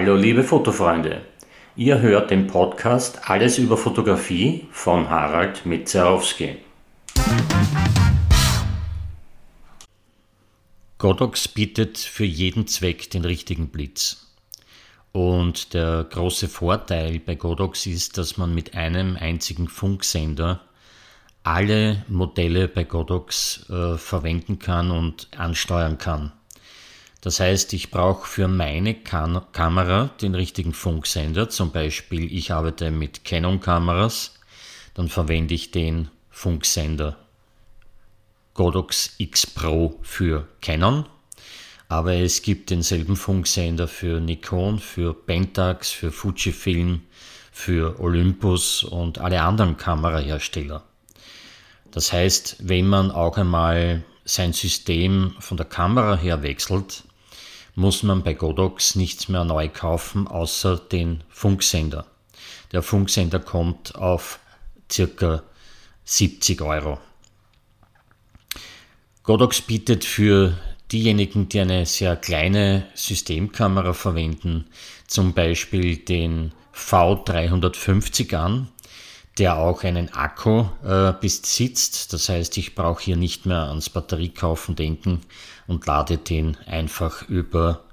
Hallo liebe Fotofreunde, ihr hört den Podcast Alles über Fotografie von Harald Mitzerowski. Godox bietet für jeden Zweck den richtigen Blitz. Und der große Vorteil bei Godox ist, dass man mit einem einzigen Funksender alle Modelle bei Godox äh, verwenden kann und ansteuern kann. Das heißt, ich brauche für meine Kam Kamera den richtigen Funksender. Zum Beispiel, ich arbeite mit Canon-Kameras, dann verwende ich den Funksender Godox X Pro für Canon. Aber es gibt denselben Funksender für Nikon, für Pentax, für Fujifilm, für Olympus und alle anderen Kamerahersteller. Das heißt, wenn man auch einmal sein System von der Kamera her wechselt, muss man bei Godox nichts mehr neu kaufen, außer den Funksender. Der Funksender kommt auf circa 70 Euro. Godox bietet für diejenigen, die eine sehr kleine Systemkamera verwenden, zum Beispiel den V350 an, der auch einen Akku äh, besitzt. Das heißt, ich brauche hier nicht mehr ans Batteriekaufen denken und lade den einfach über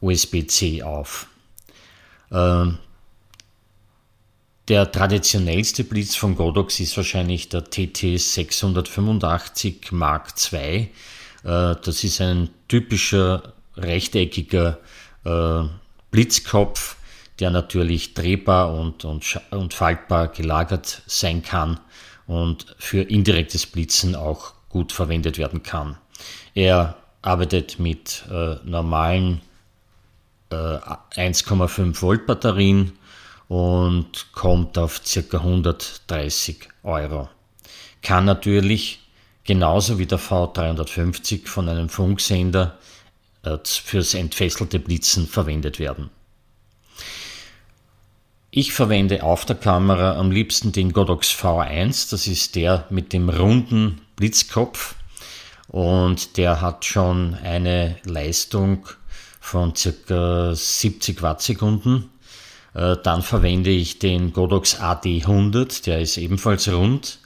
USB-C auf. Ähm, der traditionellste Blitz von Godox ist wahrscheinlich der TT685 Mark II. Äh, das ist ein typischer rechteckiger äh, Blitzkopf der natürlich drehbar und, und, und faltbar gelagert sein kann und für indirektes Blitzen auch gut verwendet werden kann. Er arbeitet mit äh, normalen äh, 1,5 Volt Batterien und kommt auf ca. 130 Euro. Kann natürlich genauso wie der V350 von einem Funksender äh, fürs entfesselte Blitzen verwendet werden. Ich verwende auf der Kamera am liebsten den Godox V1, das ist der mit dem runden Blitzkopf und der hat schon eine Leistung von ca. 70 Wattsekunden. Äh, dann verwende ich den Godox AD100, der ist ebenfalls rund.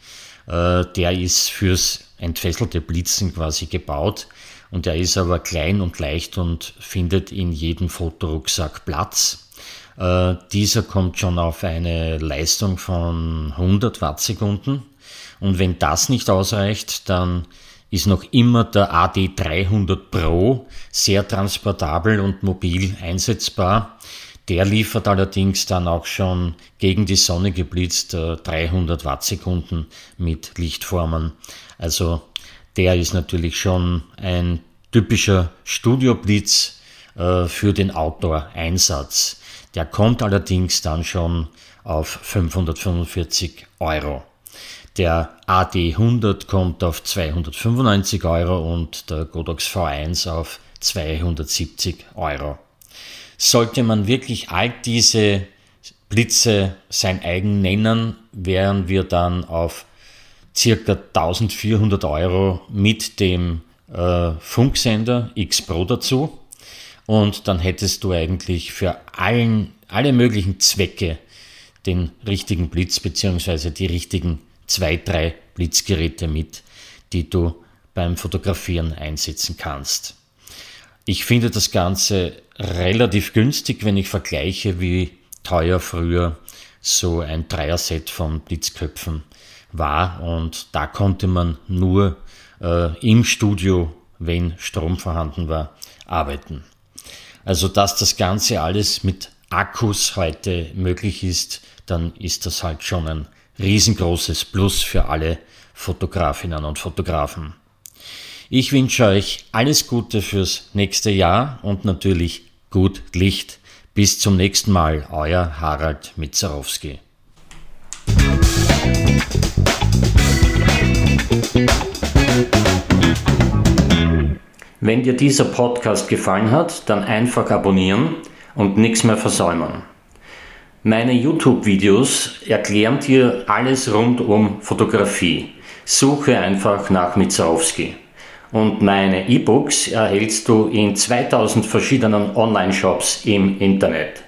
Äh, der ist fürs entfesselte Blitzen quasi gebaut und der ist aber klein und leicht und findet in jedem Fotorucksack Platz. Äh, dieser kommt schon auf eine Leistung von 100 Wattsekunden. Und wenn das nicht ausreicht, dann ist noch immer der AD300 Pro sehr transportabel und mobil einsetzbar. Der liefert allerdings dann auch schon gegen die Sonne geblitzt 300 Wattsekunden mit Lichtformen. Also der ist natürlich schon ein typischer Studioblitz äh, für den Outdoor-Einsatz. Der kommt allerdings dann schon auf 545 Euro. Der AD100 kommt auf 295 Euro und der Godox V1 auf 270 Euro. Sollte man wirklich all diese Blitze sein eigen nennen, wären wir dann auf circa 1400 Euro mit dem äh, Funksender X Pro dazu und dann hättest du eigentlich für allen, alle möglichen Zwecke den richtigen Blitz beziehungsweise die richtigen zwei, drei Blitzgeräte mit, die du beim Fotografieren einsetzen kannst. Ich finde das Ganze relativ günstig, wenn ich vergleiche, wie teuer früher so ein Dreier-Set von Blitzköpfen war. Und da konnte man nur äh, im Studio, wenn Strom vorhanden war, arbeiten. Also dass das Ganze alles mit Akkus heute möglich ist, dann ist das halt schon ein riesengroßes Plus für alle Fotografinnen und Fotografen. Ich wünsche euch alles Gute fürs nächste Jahr und natürlich gut Licht. Bis zum nächsten Mal, euer Harald Mitzarowski. Wenn dir dieser Podcast gefallen hat, dann einfach abonnieren und nichts mehr versäumen. Meine YouTube-Videos erklären dir alles rund um Fotografie. Suche einfach nach Mizarowski. Und meine E-Books erhältst du in 2000 verschiedenen Online-Shops im Internet.